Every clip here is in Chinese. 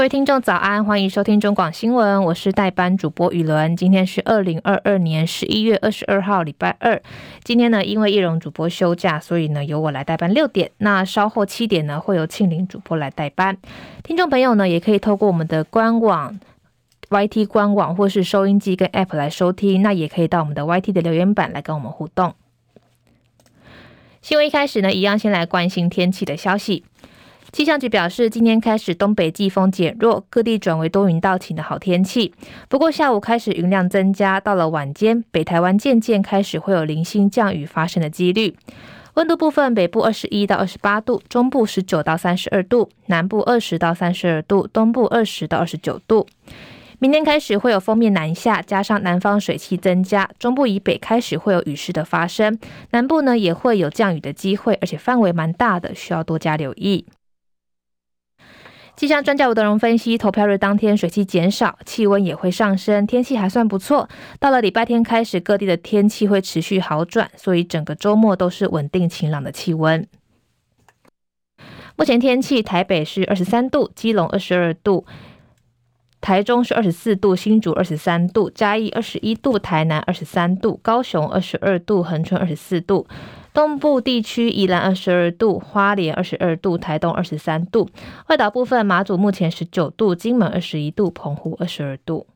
各位听众早安，欢迎收听中广新闻，我是代班主播雨伦。今天是二零二二年十一月二十二号，礼拜二。今天呢，因为叶蓉主播休假，所以呢由我来代班六点。那稍后七点呢会由庆玲主播来代班。听众朋友呢也可以透过我们的官网、YT 官网或是收音机跟 App 来收听。那也可以到我们的 YT 的留言板来跟我们互动。新闻一开始呢，一样先来关心天气的消息。气象局表示，今天开始东北季风减弱，各地转为多云到晴的好天气。不过下午开始云量增加，到了晚间，北台湾渐渐开始会有零星降雨发生的几率。温度部分，北部二十一到二十八度，中部十九到三十二度，南部二十到三十二度，东部二十到二十九度。明天开始会有锋面南下，加上南方水汽增加，中部以北开始会有雨势的发生，南部呢也会有降雨的机会，而且范围蛮大的，需要多加留意。气象专家吴德荣分析，投票日当天水汽减少，气温也会上升，天气还算不错。到了礼拜天开始，各地的天气会持续好转，所以整个周末都是稳定晴朗的气温。目前天气，台北是二十三度，基隆二十二度，台中是二十四度，新竹二十三度，嘉义二十一度，台南二十三度，高雄二十二度，恒春二十四度。东部地区宜兰二十二度，花莲二十二度，台东二十三度。外岛部分，马祖目前十九度，金门二十一度，澎湖二十二度。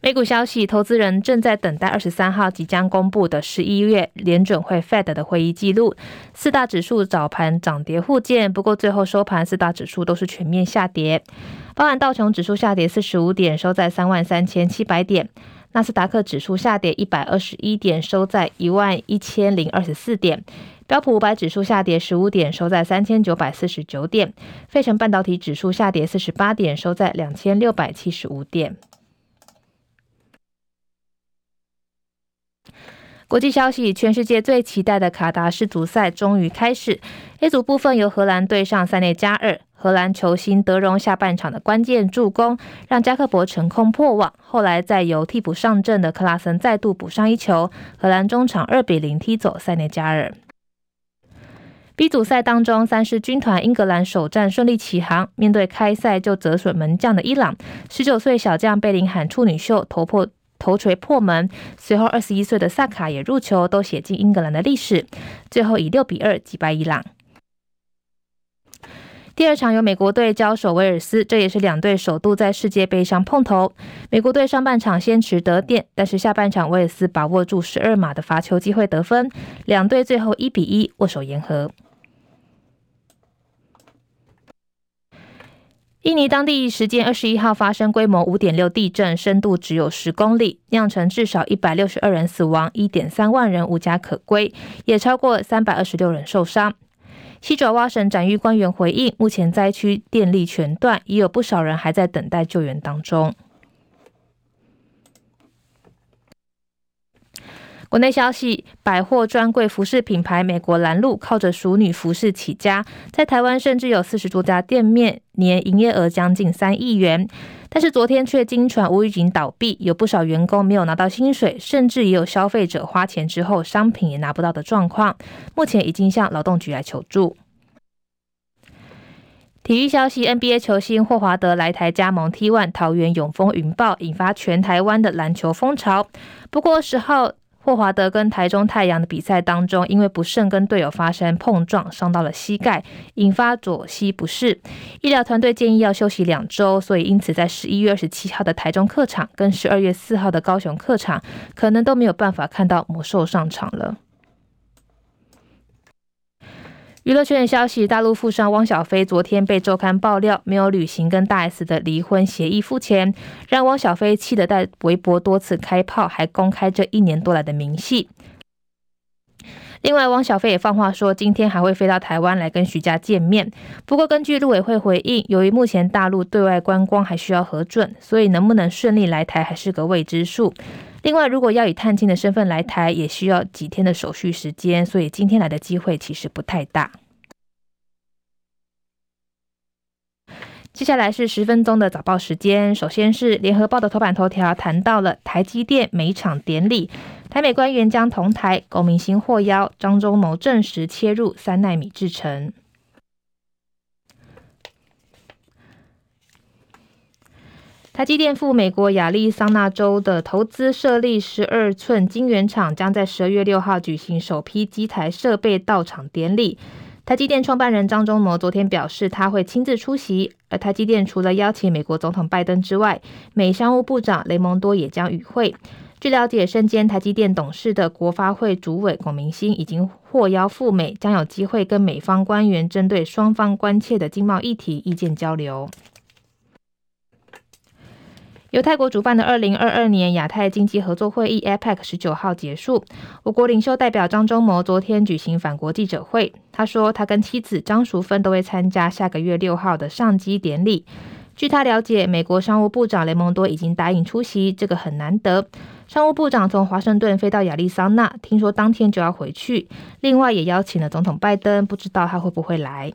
美股消息，投资人正在等待二十三号即将公布的十一月联准会 Fed 的会议记录。四大指数早盘涨跌互见，不过最后收盘，四大指数都是全面下跌，包含道琼指数下跌四十五点，收在三万三千七百点。纳斯达克指数下跌一百二十一点，收在一万一千零二十四点。标普五百指数下跌十五点，收在三千九百四十九点。费城半导体指数下跌四十八点，收在两千六百七十五点。国际消息：全世界最期待的卡达世足赛终于开始。A 组部分由荷兰对上塞内加尔，荷兰球星德容下半场的关键助攻，让加克伯成功破网。后来再由替补上阵的克拉森再度补上一球，荷兰中场二比零踢走塞内加尔。B 组赛当中，三狮军团英格兰首战顺利起航，面对开赛就折损门将的伊朗，十九岁小将贝林汉处女秀头破。头锤破门，随后二十一岁的萨卡也入球，都写进英格兰的历史。最后以六比二击败伊朗。第二场由美国队交手威尔斯，这也是两队首度在世界杯上碰头。美国队上半场先取得点，但是下半场威尔斯把握住十二码的罚球机会得分，两队最后一比一握手言和。印尼当地时间二十一号发生规模五点六地震，深度只有十公里，酿成至少一百六十二人死亡，一点三万人无家可归，也超过三百二十六人受伤。西爪哇省展玉官员回应，目前灾区电力全断，已有不少人还在等待救援当中。国内消息：百货专柜服饰品牌美国蓝鹿靠着淑女服饰起家，在台湾甚至有四十多家店面，年营业额将近三亿元。但是昨天却惊传无预警倒闭，有不少员工没有拿到薪水，甚至也有消费者花钱之后商品也拿不到的状况。目前已经向劳动局来求助。体育消息：NBA 球星霍华德来台加盟 T1 桃园永丰云豹，引发全台湾的篮球风潮。不过十号。霍华德跟台中太阳的比赛当中，因为不慎跟队友发生碰撞，伤到了膝盖，引发左膝不适。医疗团队建议要休息两周，所以因此在十一月二十七号的台中客场跟十二月四号的高雄客场，可能都没有办法看到魔兽上场了。娱乐圈的消息：大陆富商汪小菲昨天被周刊爆料没有履行跟大 S 的离婚协议付钱，让汪小菲气得在微博多次开炮，还公开这一年多来的明细。另外，汪小菲也放话说，今天还会飞到台湾来跟徐家见面。不过，根据陆委会回应，由于目前大陆对外观光还需要核准，所以能不能顺利来台还是个未知数。另外，如果要以探亲的身份来台，也需要几天的手续时间，所以今天来的机会其实不太大。接下来是十分钟的早报时间。首先是联合报的头版头条，谈到了台积电美厂典礼，台美官员将同台，龚明星获邀，张忠谋证实切入三奈米制程。台积电赴美国亚利桑那州的投资设立十二寸晶圆厂，将在十二月六号举行首批机台设备到场典礼。台积电创办人张忠谋昨天表示，他会亲自出席。而台积电除了邀请美国总统拜登之外，美商务部长雷蒙多也将与会。据了解，身兼台积电董事的国发会主委龚明鑫已经获邀赴美，将有机会跟美方官员针对双方关切的经贸议题意见交流。由泰国主办的二零二二年亚太经济合作会议 （APEC） 十九号结束，我国领袖代表张忠谋昨天举行返国记者会，他说他跟妻子张淑芬都会参加下个月六号的上机典礼。据他了解，美国商务部长雷蒙多已经答应出席，这个很难得。商务部长从华盛顿飞到亚利桑那，听说当天就要回去。另外也邀请了总统拜登，不知道他会不会来。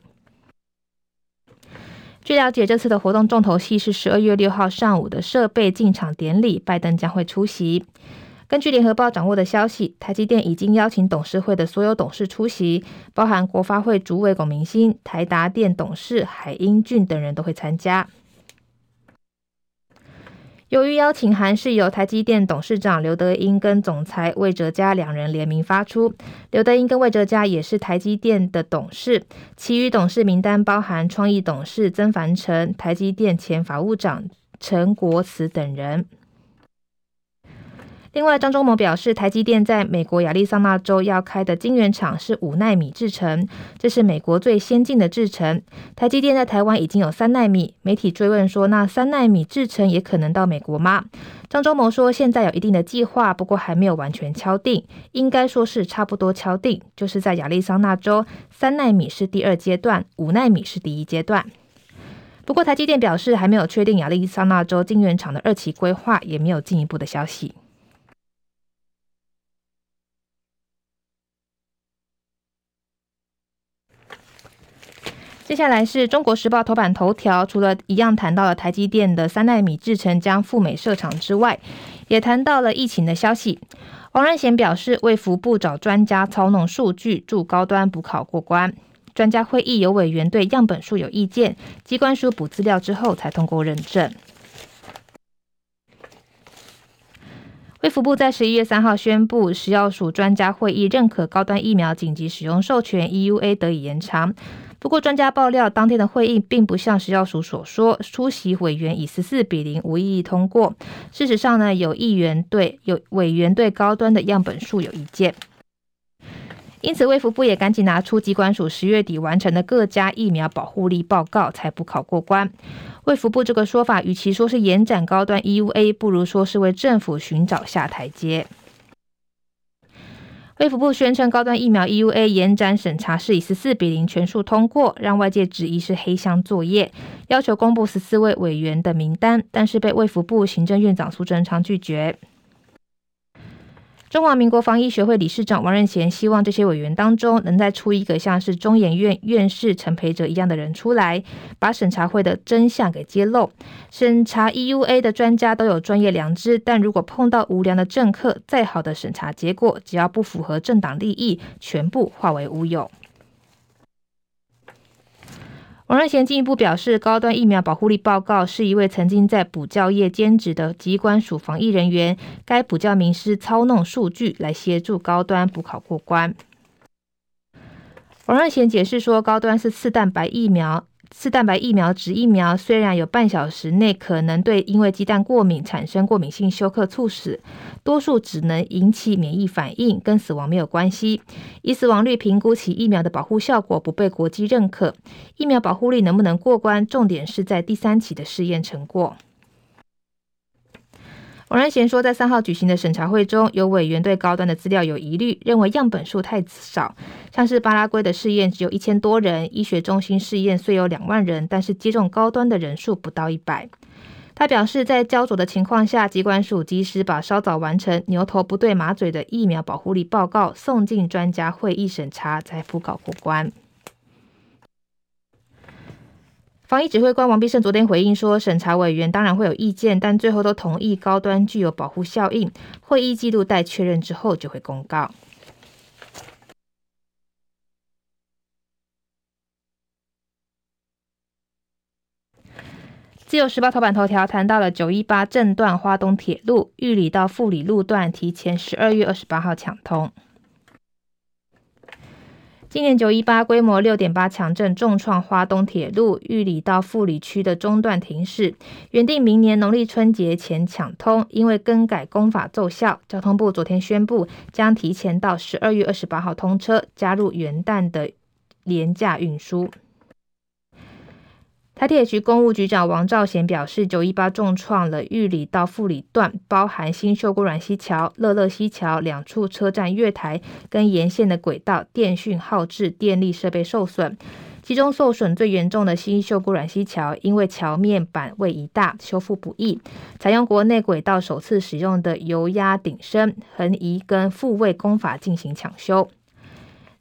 据了解，这次的活动重头戏是十二月六号上午的设备进场典礼，拜登将会出席。根据联合报掌握的消息，台积电已经邀请董事会的所有董事出席，包含国发会主委龚明鑫、台达电董事海英俊等人都会参加。由于邀请函是由台积电董事长刘德英跟总裁魏哲嘉两人联名发出，刘德英跟魏哲嘉也是台积电的董事，其余董事名单包含创意董事曾凡成、台积电前法务长陈国慈等人。另外，张忠谋表示，台积电在美国亚利桑那州要开的晶圆厂是五纳米制程，这是美国最先进的制程。台积电在台湾已经有三纳米。媒体追问说，那三纳米制程也可能到美国吗？张忠谋说，现在有一定的计划，不过还没有完全敲定，应该说是差不多敲定，就是在亚利桑那州，三纳米是第二阶段，五纳米是第一阶段。不过，台积电表示还没有确定亚利桑那州晶圆厂的二期规划，也没有进一步的消息。接下来是中国时报头版头条，除了一样谈到了台积电的三奈米制程将赴美设厂之外，也谈到了疫情的消息。王仁贤表示，卫福部找专家操弄数据，助高端补考过关。专家会议有委员对样本数有意见，机关书补资料之后才通过认证。卫福部在十一月三号宣布，食药署专家会议认可高端疫苗紧急使用授权 （EUA） 得以延长。不过，专家爆料，当天的会议并不像食药署所说，出席委员以十四比零无异议通过。事实上呢，有议员对有委员对高端的样本数有意见，因此卫福部也赶紧拿出机关署十月底完成的各家疫苗保护力报告，才补考过关。卫福部这个说法，与其说是延展高端 EUA，不如说是为政府寻找下台阶。卫福部宣称，高端疫苗 EUA 延展审查是以十四比零全数通过，让外界质疑是黑箱作业，要求公布十四位委员的名单，但是被卫福部行政院长苏贞昌拒绝。中华民国防疫学会理事长王任贤希望这些委员当中能再出一个像是中研院院士陈培哲一样的人出来，把审查会的真相给揭露。审查 EUA 的专家都有专业良知，但如果碰到无良的政客，再好的审查结果，只要不符合政党利益，全部化为乌有。王瑞贤进一步表示，高端疫苗保护力报告是一位曾经在补教业兼职的机关署防疫人员，该补教名师操弄数据来协助高端补考过关。王瑞贤解释说，高端是次蛋白疫苗。四蛋白疫苗指疫苗，虽然有半小时内可能对因为鸡蛋过敏产生过敏性休克猝死，多数只能引起免疫反应，跟死亡没有关系。以死亡率评估其疫苗的保护效果不被国际认可，疫苗保护力能不能过关，重点是在第三期的试验成果。王仁贤说，在三号举行的审查会中，有委员对高端的资料有疑虑，认为样本数太少，像是巴拉圭的试验只有一千多人，医学中心试验虽有两万人，但是接种高端的人数不到一百。他表示，在焦灼的情况下，机关署及时把稍早完成牛头不对马嘴的疫苗保护力报告送进专家会议审查，才补考过关。防疫指挥官王必胜昨天回应说，审查委员当然会有意见，但最后都同意高端具有保护效应。会议记录待确认之后就会公告。自由时报头版头条谈到了九一八正段花东铁路玉里到富里路段提前十二月二十八号抢通。今年九一八规模六点八强震重创花东铁路玉里到富里区的中段停驶，原定明年农历春节前抢通，因为更改工法奏效，交通部昨天宣布将提前到十二月二十八号通车，加入元旦的廉价运输。台铁局公务局长王兆贤表示，九一八重创了玉里到富里段，包含新秀姑峦溪桥、乐乐溪桥两处车站月台跟沿线的轨道、电讯号志、电力设备受损。其中受损最严重的新秀姑峦溪桥，因为桥面板位移大，修复不易，采用国内轨道首次使用的油压顶升、横移跟复位工法进行抢修。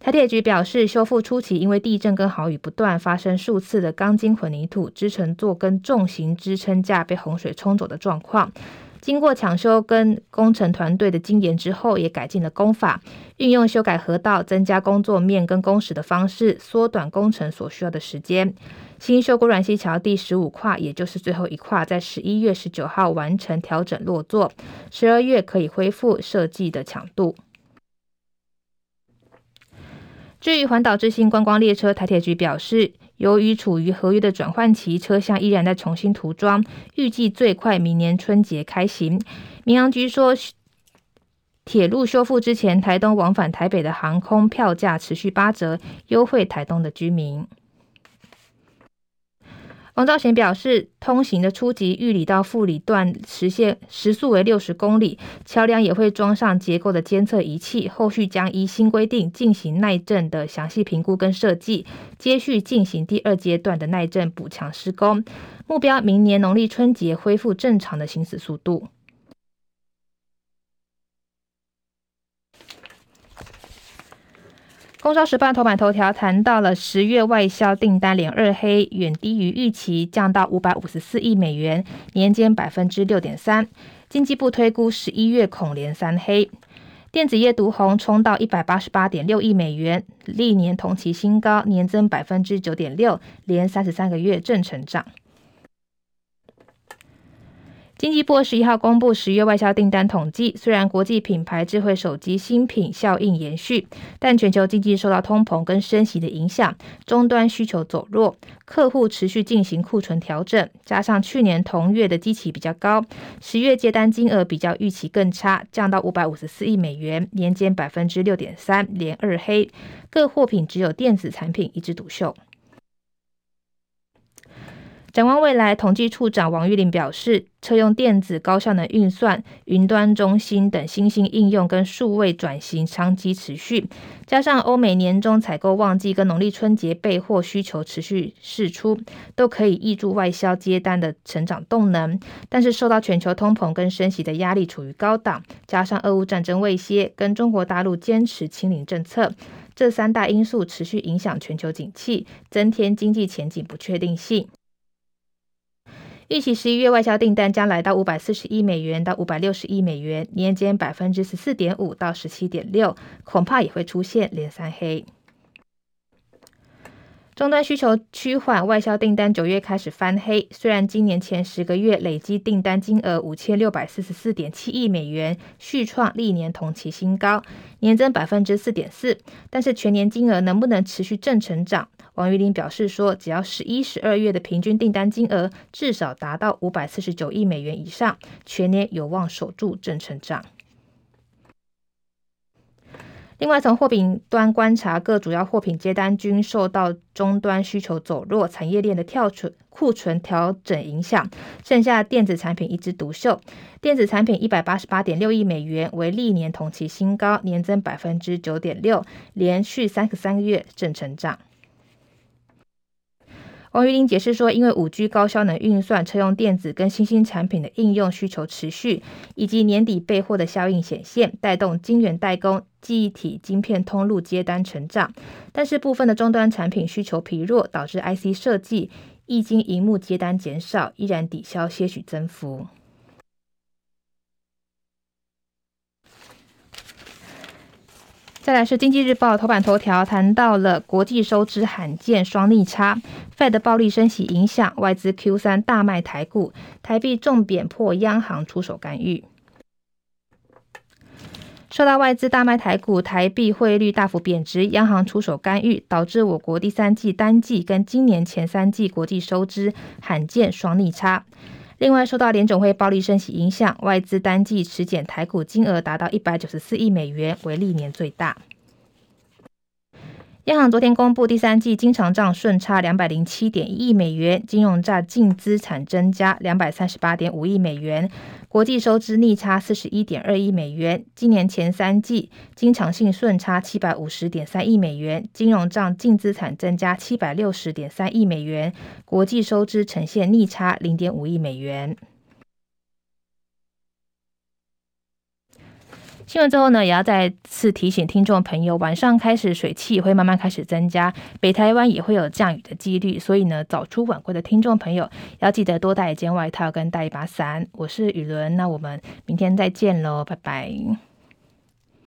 台铁局表示，修复初期因为地震跟豪雨不断，发生数次的钢筋混凝土支撑座跟重型支撑架被洪水冲走的状况。经过抢修跟工程团队的精研之后，也改进了工法，运用修改河道、增加工作面跟工时的方式，缩短工程所需要的时间。新秀姑峦溪桥第十五跨，也就是最后一跨，在十一月十九号完成调整落座，十二月可以恢复设计的强度。至于环岛之星观光列车，台铁局表示，由于处于合约的转换期，车厢依然在重新涂装，预计最快明年春节开行。民航局说，铁路修复之前，台东往返台北的航空票价持续八折，优惠台东的居民。王兆贤表示，通行的初级玉里到富里段实现时速为六十公里，桥梁也会装上结构的监测仪器。后续将依新规定进行耐震的详细评估跟设计，接续进行第二阶段的耐震补强施工，目标明年农历春节恢复正常的行驶速度。工商时报头版头条谈到了十月外销订单连二黑，远低于预期，降到五百五十四亿美元，年减百分之六点三。经济部推估十一月恐连三黑。电子业独红，冲到一百八十八点六亿美元，历年同期新高，年增百分之九点六，连三十三个月正成长。经济部十一号公布十月外销订单统计，虽然国际品牌智慧手机新品效应延续，但全球经济受到通膨跟升息的影响，终端需求走弱，客户持续进行库存调整，加上去年同月的基期比较高，十月接单金额比较预期更差，降到五百五十四亿美元，年减百分之六点三，连二黑，各货品只有电子产品一枝独秀。展望未来，统计处长王玉玲表示，车用电子、高效能运算、云端中心等新兴应用跟数位转型商机持续，加上欧美年终采购旺季跟农历春节备货需求持续释出，都可以挹注外销接单的成长动能。但是受到全球通膨跟升息的压力处于高档，加上俄乌战争未歇跟中国大陆坚持清零政策，这三大因素持续影响全球景气，增添经济前景不确定性。预期十一月外销订单将来到五百四十亿美元到五百六十亿美元，年间百分之十四点五到十七点六，恐怕也会出现连三黑。终端需求趋缓，外销订单九月开始翻黑。虽然今年前十个月累计订单金额五千六百四十四点七亿美元，续创历年同期新高，年增百分之四点四，但是全年金额能不能持续正成长？王玉玲表示说，只要十一、十二月的平均订单金额至少达到五百四十九亿美元以上，全年有望守住正成长。另外，从货品端观察，各主要货品接单均受到终端需求走弱、产业链的跳存库存调整影响，剩下电子产品一枝独秀。电子产品一百八十八点六亿美元，为历年同期新高，年增百分之九点六，连续三十三个月正成长。王玉玲解释说，因为五 G 高效能运算、车用电子跟新兴产品的应用需求持续，以及年底备货的效应显现，带动晶圆代工、记忆体晶片通路接单成长。但是部分的终端产品需求疲弱，导致 IC 设计、液晶荧幕接单减少，依然抵消些许增幅。再来是经济日报头版头条，谈到了国际收支罕见双逆差，Fed 暴力升息影响外资 Q 三大卖台股，台币重贬破央行出手干预。受到外资大卖台股，台币汇率大幅贬值，央行出手干预，导致我国第三季单季跟今年前三季国际收支罕见双逆差。另外，受到联总会暴力升息影响，外资单季持减台股金额达到一百九十四亿美元，为历年最大。央行昨天公布第三季经常账顺差两百零七点一亿美元，金融债净资产增加两百三十八点五亿美元，国际收支逆差四十一点二亿美元。今年前三季经常性顺差七百五十点三亿美元，金融账净资产增加七百六十点三亿美元，国际收支呈现逆差零点五亿美元。新闻之后呢，也要再次提醒听众朋友，晚上开始水汽会慢慢开始增加，北台湾也会有降雨的几率，所以呢，早出晚归的听众朋友要记得多带一件外套跟带一把伞。我是雨伦，那我们明天再见喽，拜拜。